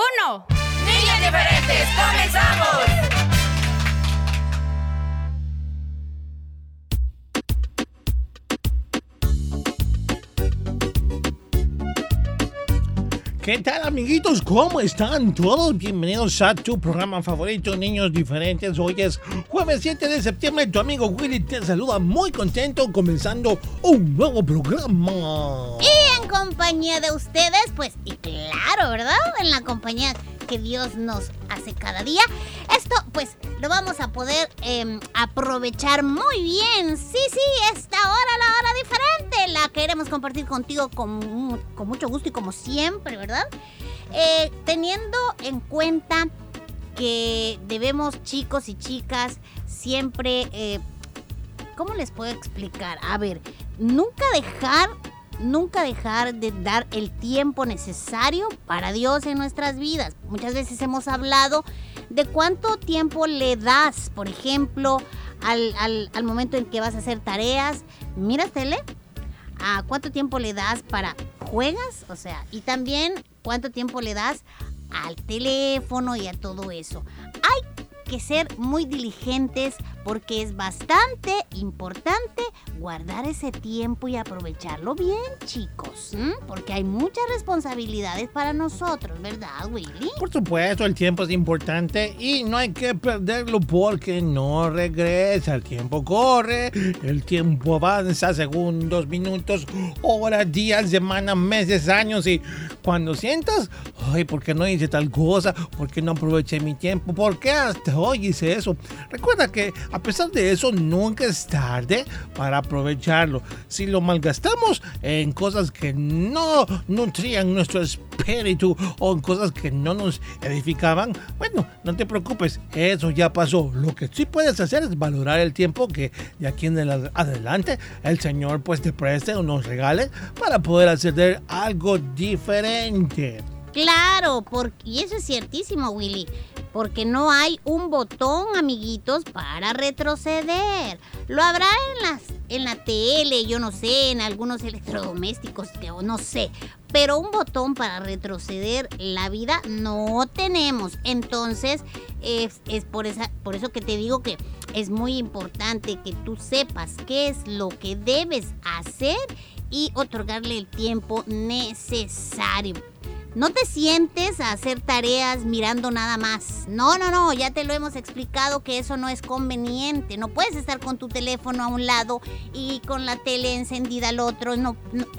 uno. niños diferentes, comenzamos. ¿Qué tal amiguitos? ¿Cómo están todos? Bienvenidos a tu programa favorito, Niños Diferentes. Hoy es jueves 7 de septiembre. Tu amigo Willy te saluda muy contento comenzando un nuevo programa. Y compañía de ustedes, pues, y claro, ¿verdad? En la compañía que Dios nos hace cada día. Esto, pues, lo vamos a poder em, aprovechar muy bien. Sí, sí, esta hora, la hora diferente, la queremos compartir contigo con, con mucho gusto y como siempre, ¿verdad? Eh, teniendo en cuenta que debemos, chicos y chicas, siempre... eh, ¿Cómo les puedo explicar? A ver, nunca dejar nunca dejar de dar el tiempo necesario para Dios en nuestras vidas. Muchas veces hemos hablado de cuánto tiempo le das, por ejemplo, al, al- al momento en que vas a hacer tareas. ¿Miras tele? ¿A cuánto tiempo le das para juegas? O sea, y también cuánto tiempo le das al teléfono y a todo eso. Hay que ser muy diligentes porque es bastante importante guardar ese tiempo y aprovecharlo bien, chicos. Porque hay muchas responsabilidades para nosotros, ¿verdad, Willy? Por supuesto, el tiempo es importante y no hay que perderlo porque no regresa. El tiempo corre, el tiempo avanza, segundos, minutos, horas, días, semanas, meses, años y cuando sientas, ay, ¿por qué no hice tal cosa? ¿Por qué no aproveché mi tiempo? ¿Por qué hasta hoy hice eso? Recuerda que a pesar de eso, nunca es tarde para aprovecharlo. Si lo malgastamos en cosas que no nutrían nuestro espíritu o en cosas que no nos edificaban, bueno, no te preocupes, eso ya pasó. Lo que sí puedes hacer es valorar el tiempo que de aquí en el- adelante el Señor pues te preste o nos regale para poder hacer algo diferente. Claro, porque, y eso es ciertísimo, Willy, porque no hay un botón, amiguitos, para retroceder. Lo habrá en, las, en la tele, yo no sé, en algunos electrodomésticos, no sé, pero un botón para retroceder la vida no tenemos. Entonces, es, es por, esa, por eso que te digo que es muy importante que tú sepas qué es lo que debes hacer y otorgarle el tiempo necesario. No te sientes a hacer tareas mirando nada más. No, no, no, ya te lo hemos explicado que eso no es conveniente. No puedes estar con tu teléfono a un lado y con la tele encendida al otro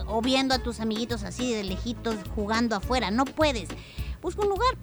o viendo a tus amiguitos así de lejitos jugando afuera. No puedes. Busca un lugar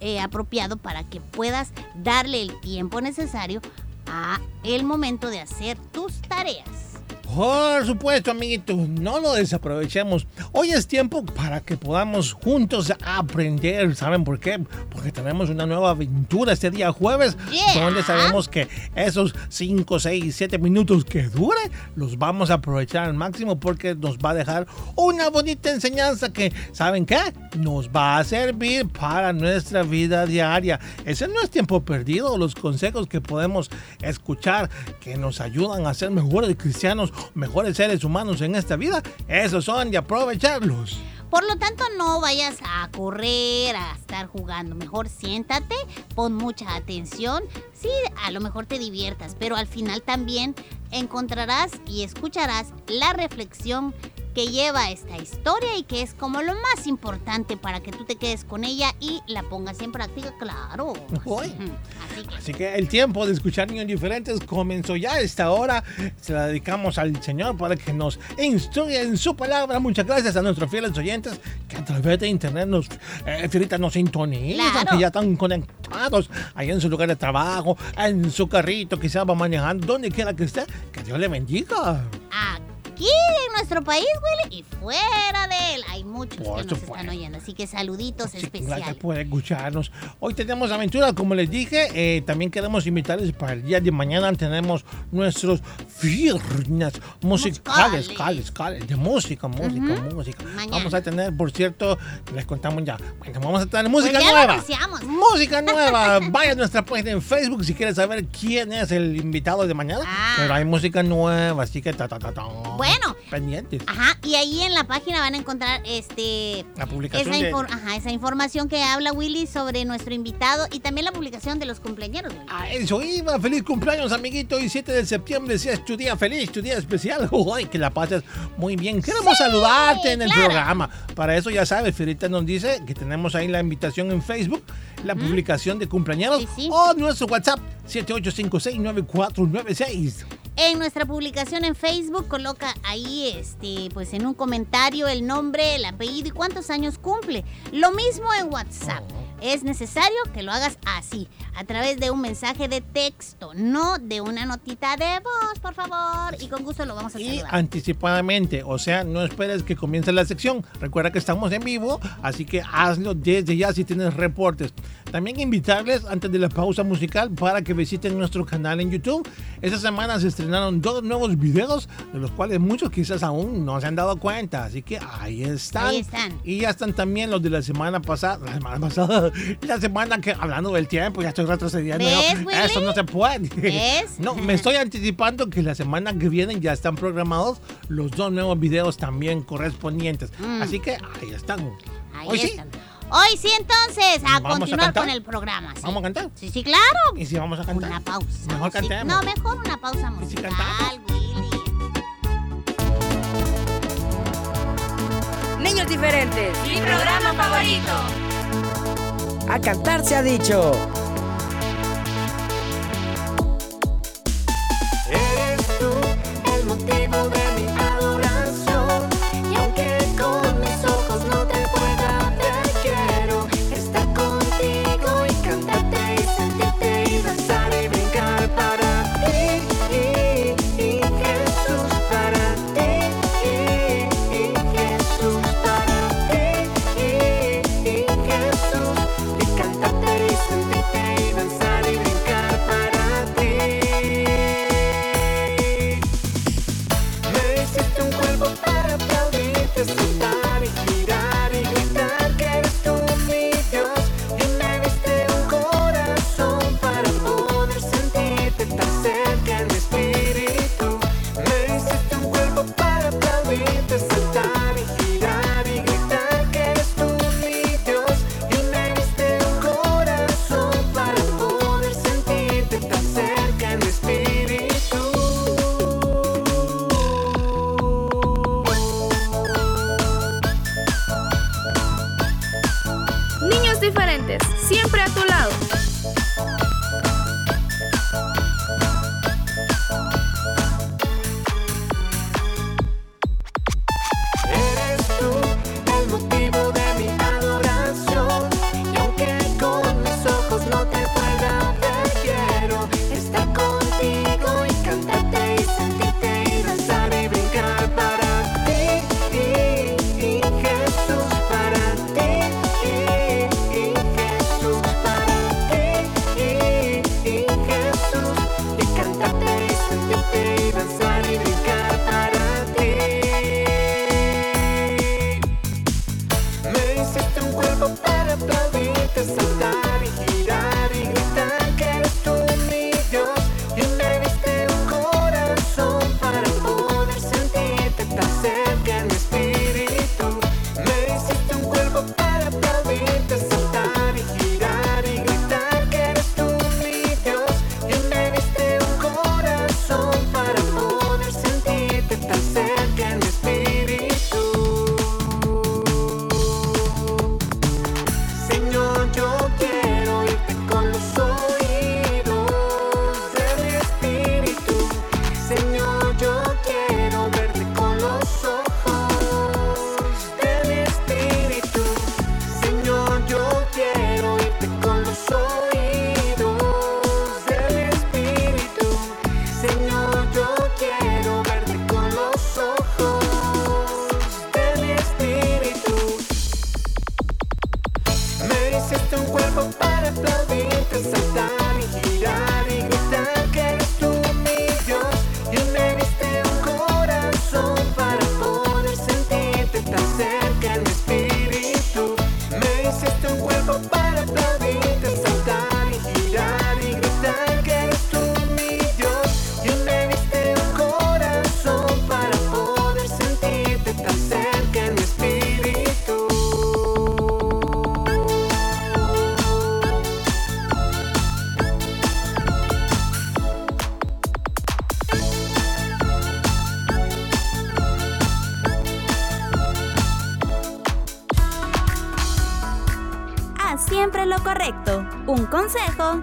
eh, apropiado para que puedas darle el tiempo necesario a el momento de hacer tus tareas. Por supuesto, amiguitos, no lo desaprovechemos. Hoy es tiempo para que podamos juntos aprender. ¿Saben por qué? Porque tenemos una nueva aventura este día jueves, Yeah. donde sabemos que esos 5, 6, 7 minutos que dure, los vamos a aprovechar al máximo porque nos va a dejar una bonita enseñanza que, ¿saben qué? Nos va a servir para nuestra vida diaria. Ese no es tiempo perdido. Los consejos que podemos escuchar que nos ayudan a ser mejores cristianos mejores seres humanos en esta vida, esos son de aprovecharlos. Por lo tanto, no vayas a correr, a estar jugando. Mejor siéntate, pon mucha atención. Sí, a lo mejor te diviertas, pero al final también encontrarás y escucharás la reflexión que lleva esta historia y que es como lo más importante para que tú te quedes con ella y la pongas en práctica, claro. Así que Así que el tiempo de escuchar niños diferentes comenzó ya a esta hora. Se la dedicamos al Señor para que nos instruya en su palabra. Muchas gracias a nuestros fieles oyentes que a través de internet nos, eh, nos sintonizan, Claro. que ya están conectados ahí en su lugar de trabajo, en su carrito, quizás va manejando, donde quiera que esté. Que Dios le bendiga. Aquí en nuestro país, Willy, y fuera de él hay muchos Por que nos supuesto. están oyendo. Así que saluditos Sí, Gracias especiales. por escucharnos. Hoy tenemos aventuras, como les dije. eh, también queremos invitarles para el día de mañana. Tenemos nuestros viernes musicales, cales, cales, de música, música, música. Mañana. Vamos a tener, por cierto, les contamos ya. Bueno, vamos a tener música Pues nueva. Música nueva. Vaya a nuestra página en Facebook si quieres saber quién es el invitado de mañana. Ah. Pero hay música nueva, así que ta, ta, ta, ta. Bueno. Pendientes. Ajá, y ahí en la página van a encontrar este La publicación esa, de- ajá, esa información que habla Willy sobre nuestro invitado y también la publicación de los cumpleaños. A eso iba. Feliz cumpleaños, amiguito. Y 7 de septiembre, si es tu día feliz, tu día especial. Uy, que la pases muy bien. Queremos saludarte en el claro. programa. Para eso, ya sabes, Fierita nos dice que tenemos ahí la invitación en Facebook, la publicación de cumpleaños Sí, sí. o nuestro WhatsApp 78569496. En nuestra publicación en Facebook coloca ahí este pues en un comentario el nombre, el apellido y cuántos años cumple. Lo mismo en WhatsApp. Es necesario que lo hagas así, a través de un mensaje de texto, no de una notita de voz, por favor, y con gusto lo vamos a Y saludar. anticipadamente, o sea, no esperes que comience la sección. Recuerda que estamos en vivo, así que hazlo desde ya si tienes reportes. También invitarles antes de la pausa musical para que visiten nuestro canal en YouTube. Esta semana se estrenaron dos nuevos videos, de los cuales muchos quizás aún no se han dado cuenta. Así que ahí están. Ahí están. Y ya están también los de la semana pasada. La semana pasada. La semana que, hablando del tiempo, ya estoy retrocediendo. ¿Ves, ¿no? Willy? Eso no se puede. ¿Ves? No, me estoy anticipando que la semana que viene ya están programados los dos nuevos videos también correspondientes. Mm. Así que ahí están. Ahí Hoy sí. están. Hoy sí, entonces, a ¿Vamos a continuar con el programa. sí. ¿Vamos a cantar? Sí, sí, claro. ¿Y si vamos a cantar? Una pausa. Mejor cantemos. No, mejor una pausa ¿Y si musical, cantamos? Willy. Niños diferentes. Mi programa favorito. A cantar se ha dicho.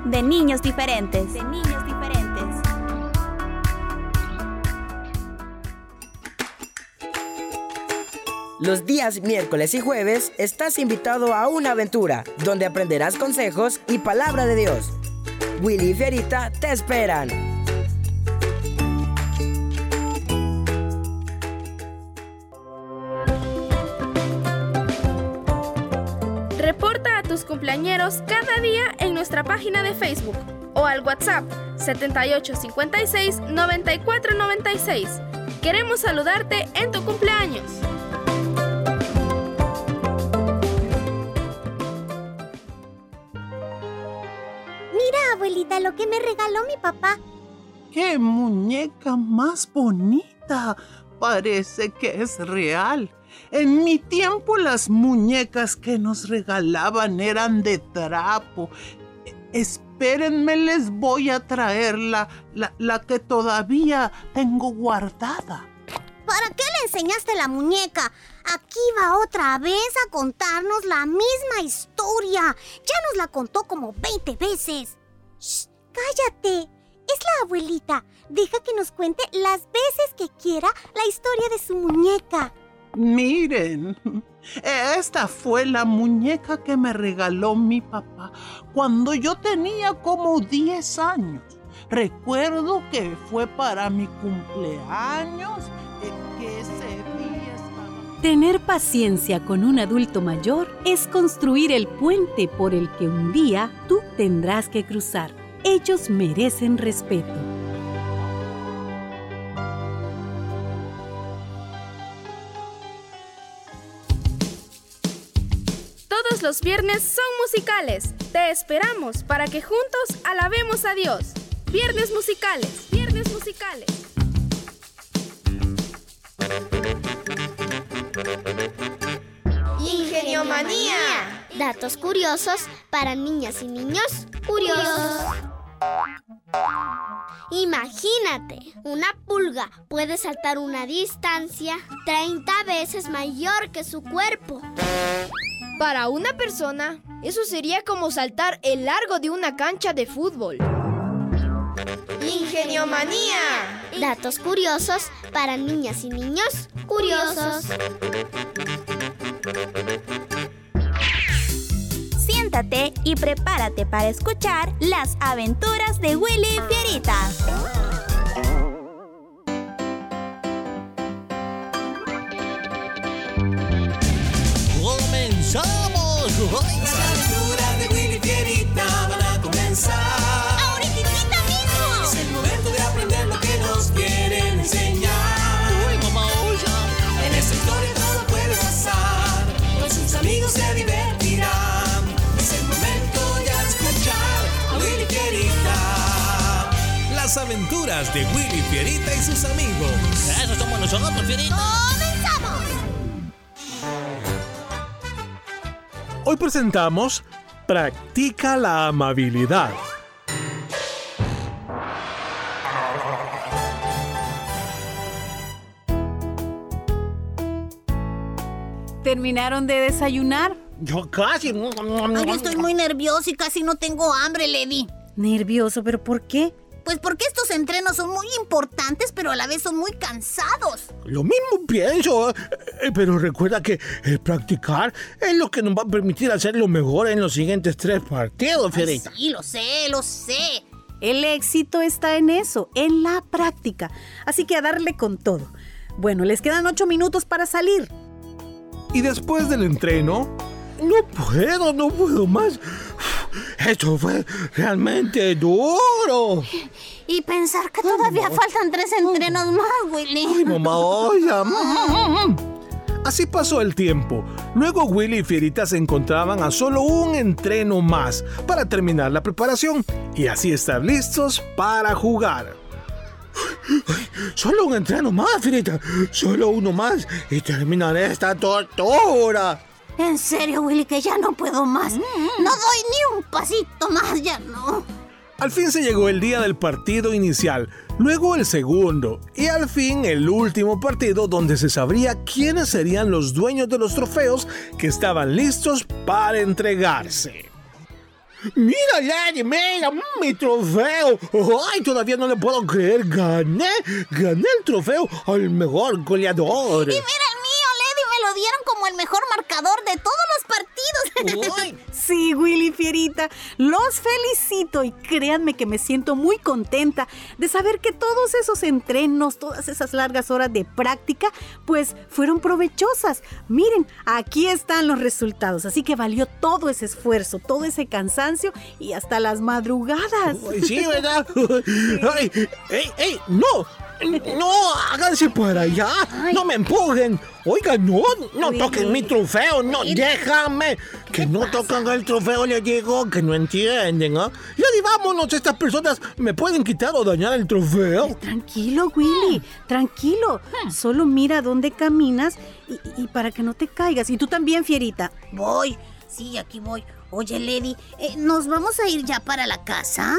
De niños diferentes. De niños diferentes. Los días miércoles y jueves estás invitado a una aventura donde aprenderás consejos y palabra de Dios. Willy y Fierita te esperan. Cumpleañeros cada día en nuestra página de Facebook o al WhatsApp 7856 9496. Queremos saludarte en tu cumpleaños. Mira, abuelita, lo que me regaló mi papá. ¡Qué muñeca más bonita! Parece que es real. En mi tiempo las muñecas que nos regalaban eran de trapo. Espérenme, les voy a traer la, la, la que todavía tengo guardada. ¿Para qué le enseñaste la muñeca? Aquí va otra vez a contarnos la misma historia. Ya nos la contó como 20 veces. Shh, cállate. Es la abuelita. Deja que nos cuente las veces que quiera la historia de su muñeca. Miren, esta fue la muñeca que me regaló mi papá cuando yo tenía como 10 años. Recuerdo que fue para mi cumpleaños que. Tener paciencia con un adulto mayor es construir el puente por el que un día tú tendrás que cruzar. Ellos merecen respeto. Todos los viernes son musicales. Te esperamos para que juntos alabemos a Dios. Viernes musicales, viernes musicales. Ingeniomanía. Datos curiosos para niñas y niños curiosos. Imagínate, una pulga puede saltar una distancia 30 veces mayor que su cuerpo. Para una persona, eso sería como saltar el largo de una cancha de fútbol. Ingeniomanía. Datos curiosos para niñas y niños curiosos. Siéntate y prepárate para escuchar las aventuras de Willy y Fierita. Las aventuras de Willy Fierita van a comenzar. ¡Ahorita mismo! Es el momento de aprender lo que nos quieren enseñar. ¡Uy, mamá, oye! En esta historia todo puede pasar. Con sus amigos se divertirán. Es el momento ya de escuchar a Willy Fierita. Las aventuras de Willy Fierita y sus amigos. Eso somos nosotros, Fierita. ¡Comenzamos! Hoy presentamos Practica la amabilidad. ¿Terminaron de desayunar? Yo casi. Ay, yo estoy muy nervioso y casi no tengo hambre, Levi. Nervioso, pero ¿por qué? Pues porque estos entrenos son muy importantes, pero a la vez son muy cansados. Lo mismo pienso, eh, pero recuerda que el practicar es lo que nos va a permitir hacerlo mejor en los siguientes tres partidos, Fierita. Sí, lo sé, lo sé. El éxito está en eso, en la práctica. Así que a darle con todo. Bueno, les quedan ocho minutos para salir. Y después del entreno, No puedo, no puedo más. Esto fue realmente duro. Y pensar que todavía faltan tres entrenos más, Willy. Ay, mamá, mm, Así pasó el tiempo. Luego Willy y Fierita se encontraban a solo un entreno más para terminar la preparación y así estar listos para jugar. Solo un entreno más, Fierita. Solo uno más y terminaré esta tortura. En serio, Willy, que ya no puedo más. No doy ni un pasito más, ya no. Al fin se llegó el día del partido inicial, luego el segundo y al fin el último partido donde se sabría quiénes serían los dueños de los trofeos que estaban listos para entregarse. Mira, Lady, mira, mm, mi trofeo. Ay, todavía no le puedo creer. Gané, gané el trofeo al mejor goleador. Y mira el mío, Lady, me lo dieron como el mejor marcador de todos los partidos. Sí, Willy Fierita, los felicito y créanme que me siento muy contenta de saber que todos esos entrenos, todas esas largas horas de práctica, pues fueron provechosas. Miren, aquí están los resultados, así que valió todo ese esfuerzo, todo ese cansancio y hasta las madrugadas. Sí, ¿verdad? Ay, ey, ey, no. No, háganse para allá. No me empujen. Oiga, no, no toquen mi trofeo. No, déjame. Que no tocan el trofeo, le digo, que no entienden, ¿ah? Ya di, vámonos, estas personas me pueden quitar o dañar el trofeo. Tranquilo, Willy, tranquilo. Solo mira dónde caminas y, y para que no te caigas. Y tú también, Fierita. Voy, sí, aquí voy. Oye, Lady, eh, ¿nos vamos a ir ya para la casa?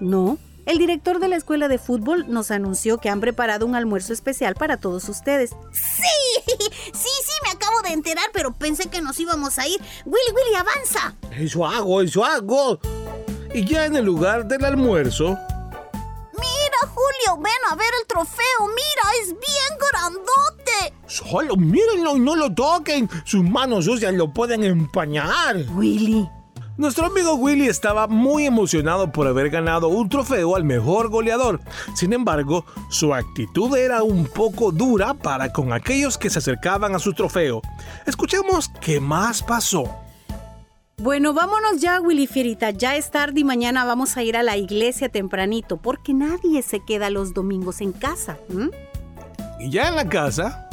No. El director de la escuela de fútbol nos anunció que han preparado un almuerzo especial para todos ustedes. Sí, sí, sí, me acabo de enterar, pero pensé que nos íbamos a ir. Willy, Willy, avanza. Eso hago, eso hago. Y ya en el lugar del almuerzo, Mira, Julio, ven a ver el trofeo. Mira, es bien grandote. solo mírenlo y no lo toquen. Sus manos sucias lo pueden empañar. Willy. Nuestro amigo Willy estaba muy emocionado por haber ganado un trofeo al mejor goleador. Sin embargo, su actitud era un poco dura para con aquellos que se acercaban a su trofeo. Escuchemos qué más pasó. Bueno, vámonos ya, Willy Fierita. Ya es tarde y mañana vamos a ir a la iglesia tempranito porque nadie se queda los domingos en casa. Y ya en la casa,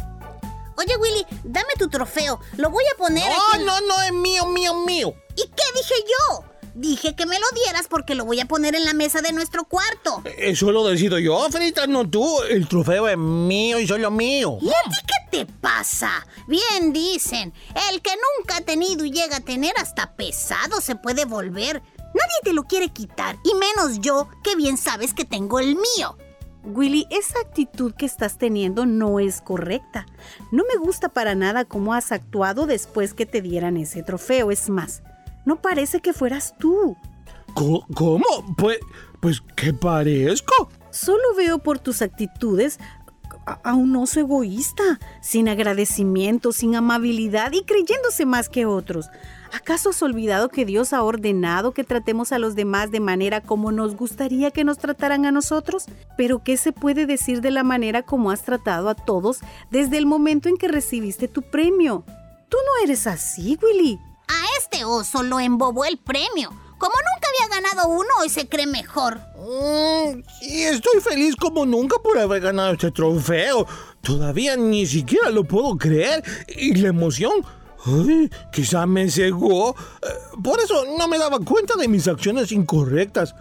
Oye, Willy, dame tu trofeo. Lo voy a poner No, aquí. no, no, es mío, mío, mío. ¿Y qué dije yo? Dije que me lo dieras porque lo voy a poner en la mesa de nuestro cuarto. eso lo decido yo, Frita, no tú. El trofeo es mío y solo mío. ¿Y a ti qué te pasa? Bien dicen, el que nunca ha tenido y llega a tener hasta pesado se puede volver. Nadie te lo quiere quitar, y menos yo, que bien sabes que tengo el mío. Willy, esa actitud que estás teniendo no es correcta. No me gusta para nada cómo has actuado después que te dieran ese trofeo. Es más, no parece que fueras tú. ¿Cómo? Pues, pues, ¿qué parezco? Solo veo por tus actitudes a un oso egoísta, sin agradecimiento, sin amabilidad y creyéndose más que otros. ¿Acaso has olvidado que Dios ha ordenado que tratemos a los demás de manera como nos gustaría que nos trataran a nosotros? Pero ¿qué se puede decir de la manera como has tratado a todos desde el momento en que recibiste tu premio? Tú no eres así, Willy. A este oso lo embobó el premio. Como nunca había ganado uno, hoy se cree mejor. Mm, y estoy feliz como nunca por haber ganado este trofeo. Todavía ni siquiera lo puedo creer. Y la emoción, ay, quizá me cegó. Eh, Por eso no me daba cuenta de mis acciones incorrectas.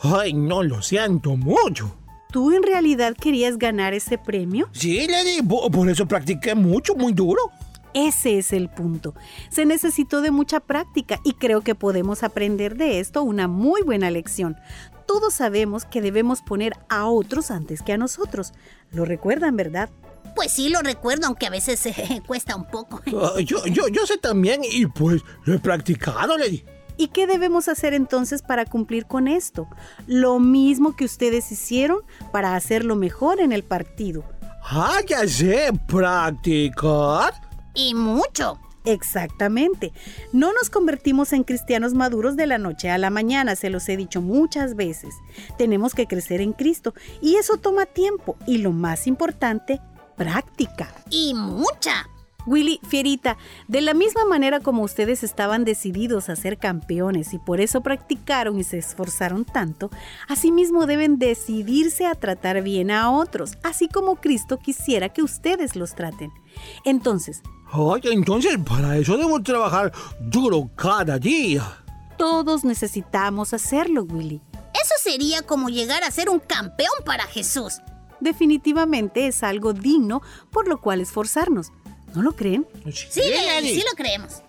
Ay, no lo siento mucho. ¿Tú en realidad querías ganar ese premio? Sí, Lady, po- por eso practiqué mucho, muy duro. Ese es el punto. Se necesitó de mucha práctica y creo que podemos aprender de esto una muy buena lección. Todos sabemos que debemos poner a otros antes que a nosotros. Lo recuerdan, ¿verdad? Pues sí, lo recuerdo, aunque a veces eh, cuesta un poco. Ah, yo, yo, yo sé también y pues lo he practicado, Lady. ¿Y qué debemos hacer entonces para cumplir con esto? Lo mismo que ustedes hicieron para hacerlo mejor en el partido. Ah, ya sé, practicar. Y mucho. Exactamente. No nos convertimos en cristianos maduros de la noche a la mañana, se los he dicho muchas veces. Tenemos que crecer en Cristo y eso toma tiempo y lo más importante, práctica. Y mucha. Willy, Fierita, de la misma manera como ustedes estaban decididos a ser campeones y por eso practicaron y se esforzaron tanto, asimismo deben decidirse a tratar bien a otros, así como Cristo quisiera que ustedes los traten. Entonces, Ay, entonces para eso debo trabajar duro cada día. todos necesitamos hacerlo, Willy. Eso sería como llegar a ser un campeón para Jesús. Definitivamente es algo digno por lo cual esforzarnos. ¿No lo creen? Sí, Lady, sí lo creemos.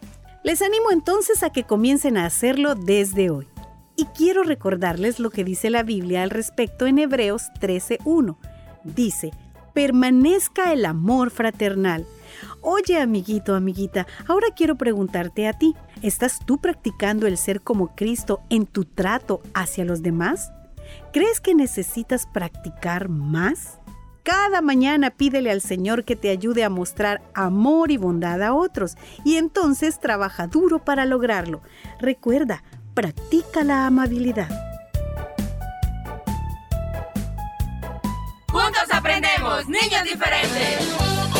Les animo entonces a que comiencen a hacerlo desde hoy. Y quiero recordarles lo que dice la Biblia al respecto en Hebreos 13.1. Dice, permanezca el amor fraternal. Oye, amiguito, amiguita, ahora quiero preguntarte a ti, ¿Estás tú practicando el ser como Cristo en tu trato hacia los demás? ¿Crees que necesitas practicar más? Cada mañana pídele al Señor que te ayude a mostrar amor y bondad a otros y entonces trabaja duro para lograrlo. Recuerda, practica la amabilidad. Juntos aprendemos, niños diferentes.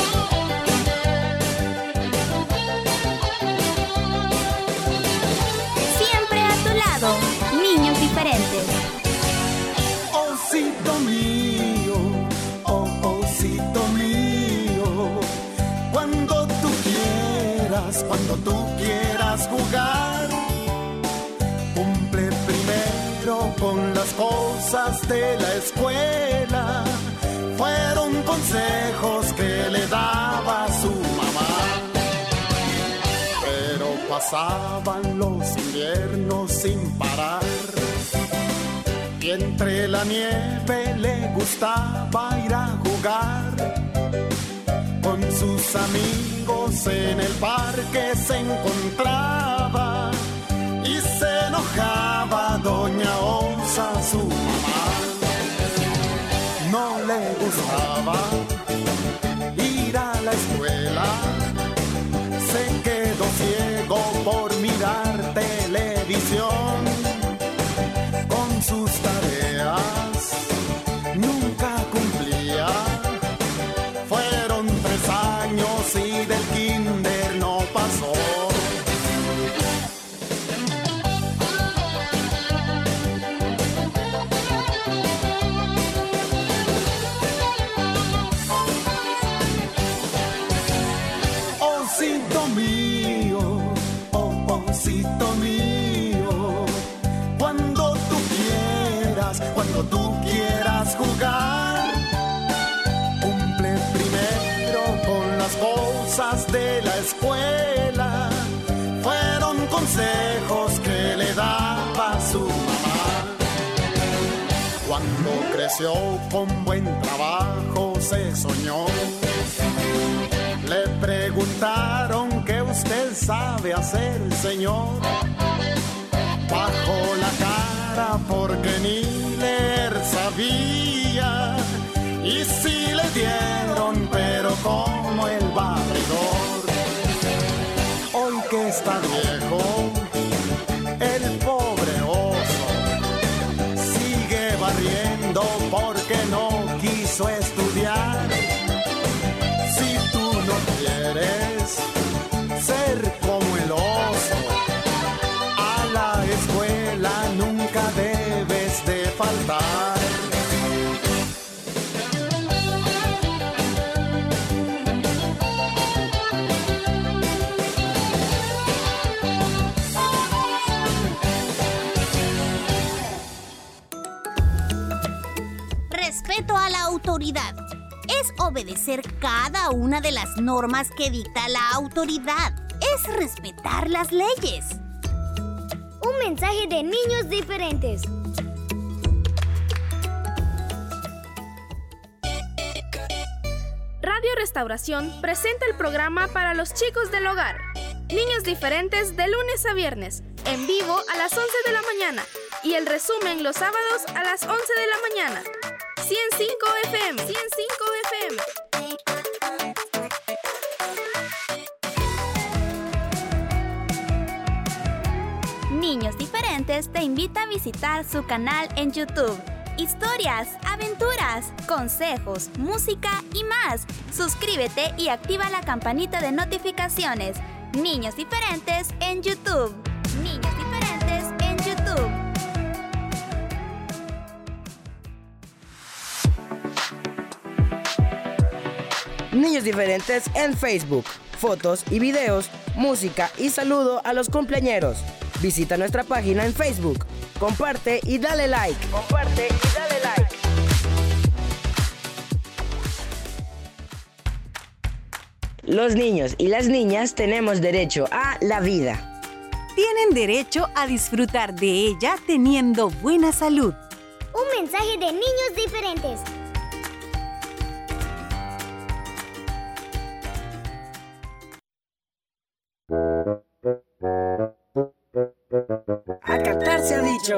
Cuando tú quieras jugar, cumple primero con las cosas de la escuela. Fueron consejos que le daba su mamá. Pero pasaban los inviernos sin parar. Y entre la nieve le gustaba ir a jugar. Con sus amigos en el parque se encontraba. Y se enojaba Doña Osa, su mamá. No le gustaba consejos que le daba su mamá. Cuando creció con buen trabajo se soñó. Le preguntaron qué usted sabe hacer, señor. Bajo la cara porque ni leer sabía. Y sí le dieron, pero como el barredor. Está viejo, el pobre oso sigue barriendo porque no quiso estudiar. Obedecer cada una de las normas que dicta la autoridad. Es respetar las leyes. Un mensaje de niños diferentes. Radio Restauración presenta el programa para los chicos del hogar. Niños diferentes de lunes a viernes, en vivo a las 11 de la mañana y el resumen los sábados a las 11 de la mañana. 105 FM, 105 FM. Niños Diferentes te invita a visitar su canal en YouTube. Historias, aventuras, consejos, música y más. Suscríbete y activa la campanita de notificaciones. Niños Diferentes en YouTube. Niños Diferentes Niños diferentes en Facebook. Fotos y videos, música y saludo a los cumpleañeros. Visita nuestra página en Facebook. Comparte y dale like. Comparte y dale like. Los niños y las niñas tenemos derecho a la vida. Tienen derecho a disfrutar de ella teniendo buena salud. Un mensaje de niños diferentes. Acatar se ha dicho.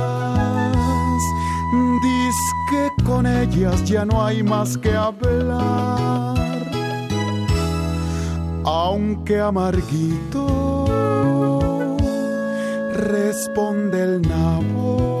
con ellas ya no hay más que hablar. Aunque amarguito responde el nabo,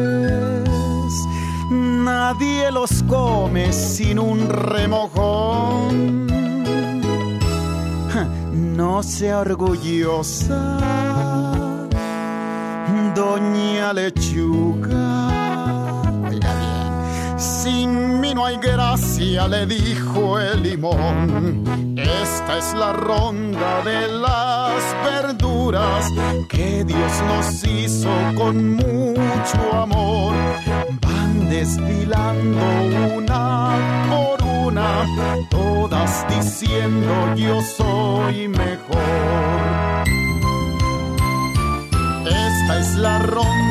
nadie los come sin un remojón. No sea orgullosa, doña lechuga. Sin mí no hay gracia, le dijo el limón. Esta es la ronda de las verduras que Dios nos hizo con mucho amor. Van desfilando una por una, todas diciendo yo soy mejor. Esta es la ronda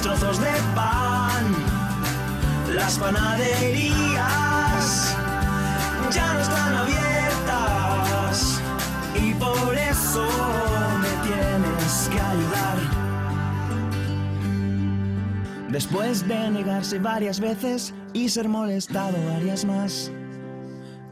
Trozos de pan. Las panaderías ya no están abiertas y por eso me tienes que ayudar. Después de negarse varias veces y ser molestado varias más,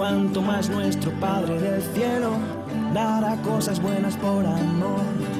cuanto más nuestro Padre del cielo dará cosas buenas por amor.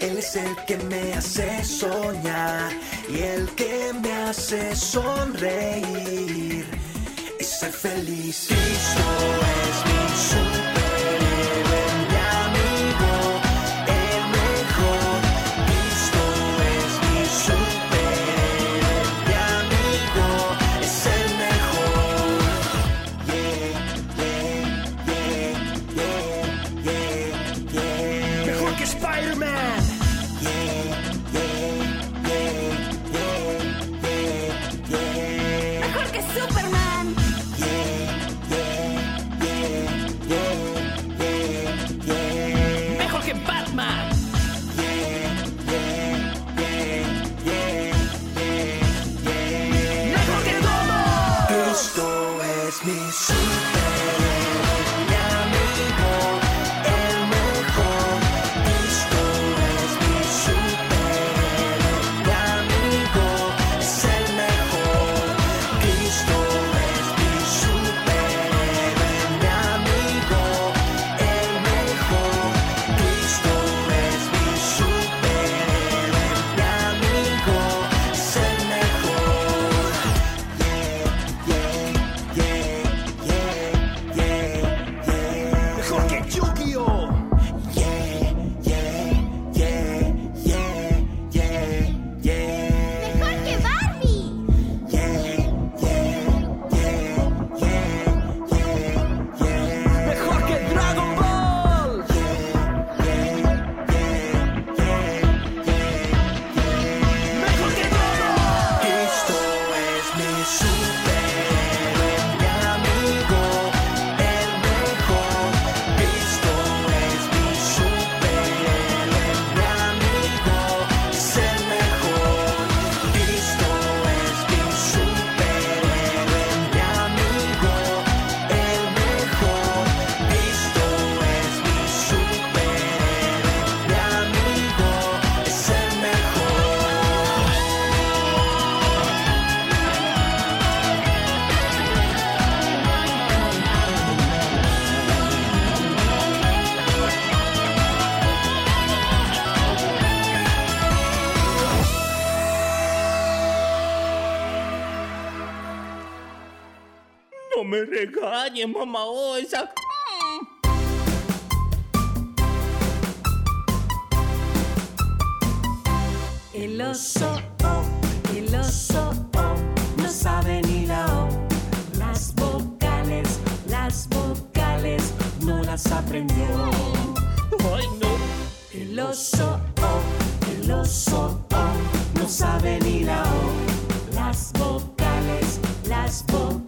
Él es el que me hace soñar y el que me hace sonreír y ser feliz. Cristo es mi superhéroe, mamá Osa. El oso, oh, el oso, oh, no sabe ni la O. Las vocales, las vocales, no las aprendió. Ay, no. El oso, oh, el oso, oh, no sabe ni la O. Las vocales, las vocales,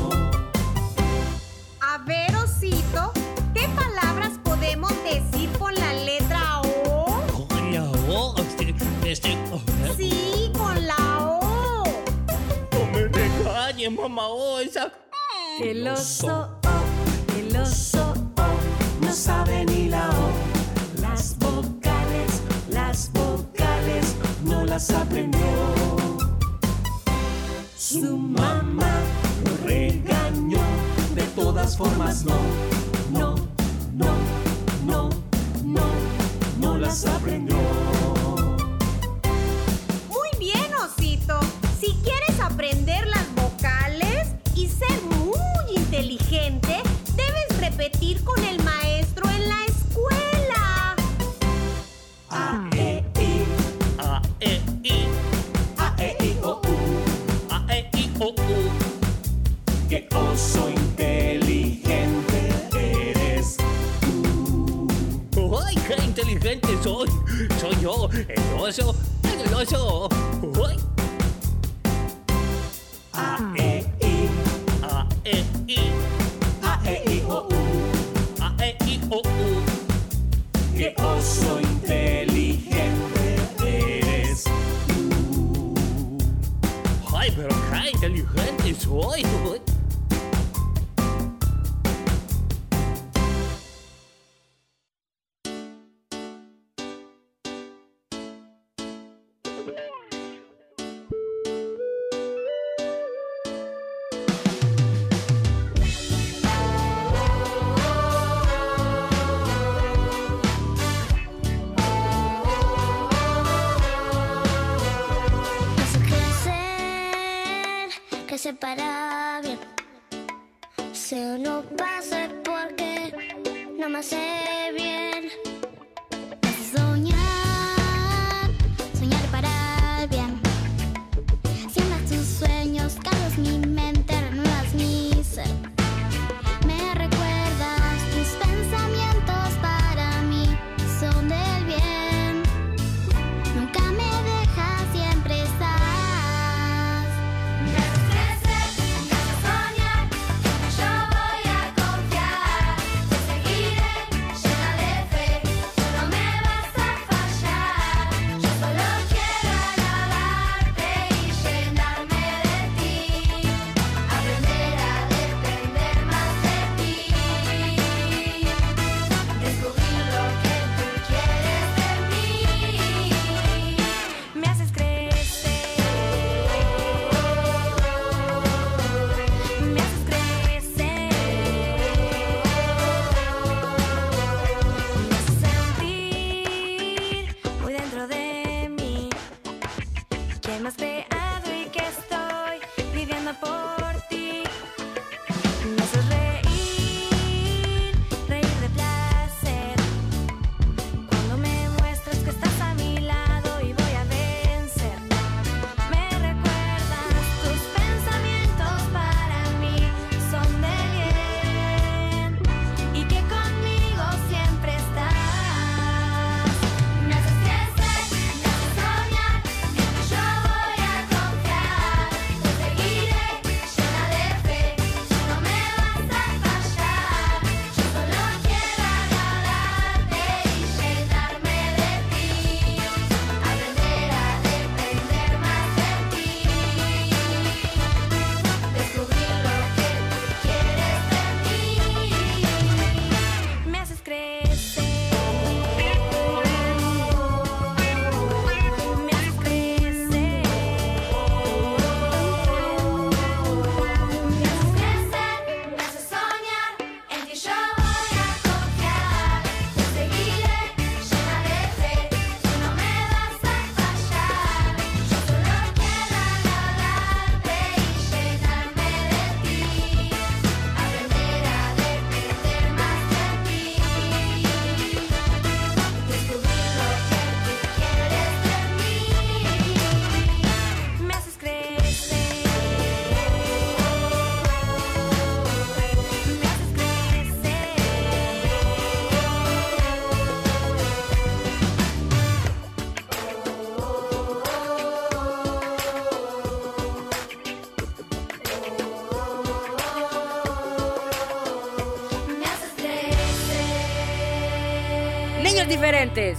Mamá Osa. El oso, oh, el oso, oh, no sabe ni la O. Las vocales, las vocales, no las aprendió. Su mamá lo regañó, de todas formas no, no, no, no, no, no las aprendió. Muy bien, osito. Si quieres aprender ser muy inteligente, debes repetir con el maestro en la escuela. A, E, I. A, E, I. A, E, I, O, U. A, E, I, O, U. Qué oso oh, inteligente eres tú. ¡Ay, qué inteligente soy! Soy yo, el oso, el oso. ¡Ay! Inteligente soy. Uy.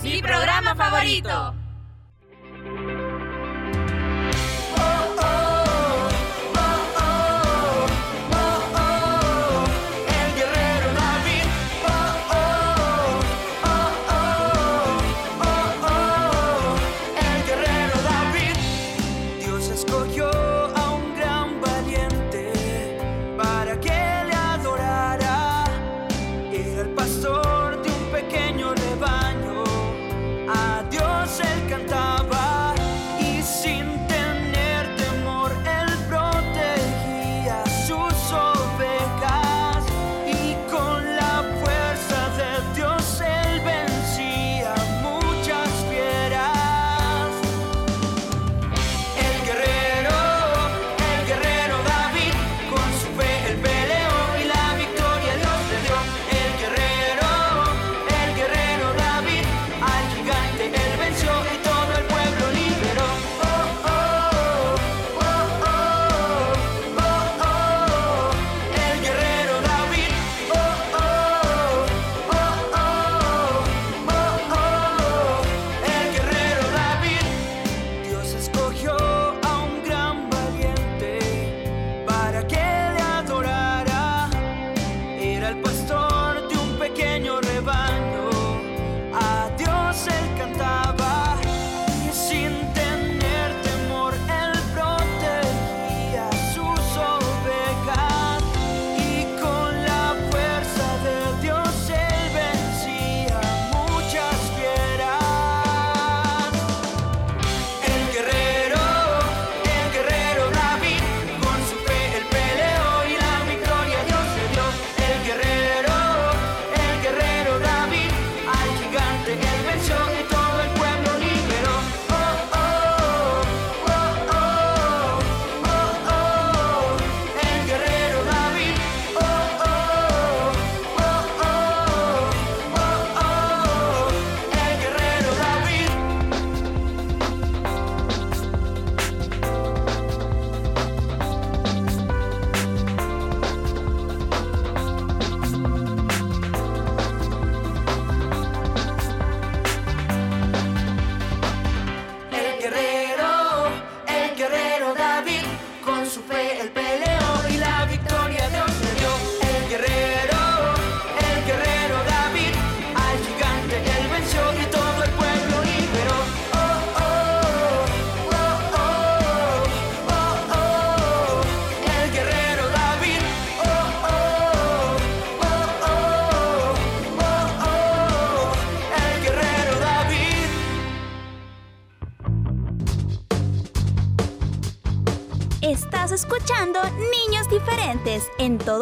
Mi programa favorito.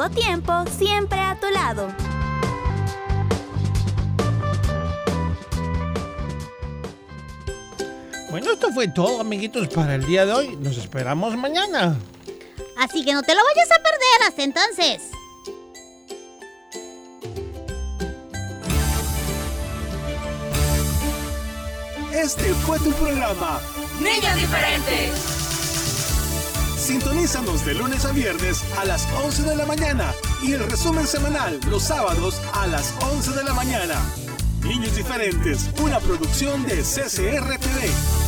todo tiempo, siempre a tu lado. Bueno, esto fue todo, amiguitos, para el día de hoy. Nos esperamos mañana. Así que no te lo vayas a perder hasta entonces. Este fue tu programa. Niñas diferentes. Sintonízanos de lunes a viernes a las 11 de la mañana y el resumen semanal los sábados a las 11 de la mañana. Niños Diferentes, una producción de CCRTV.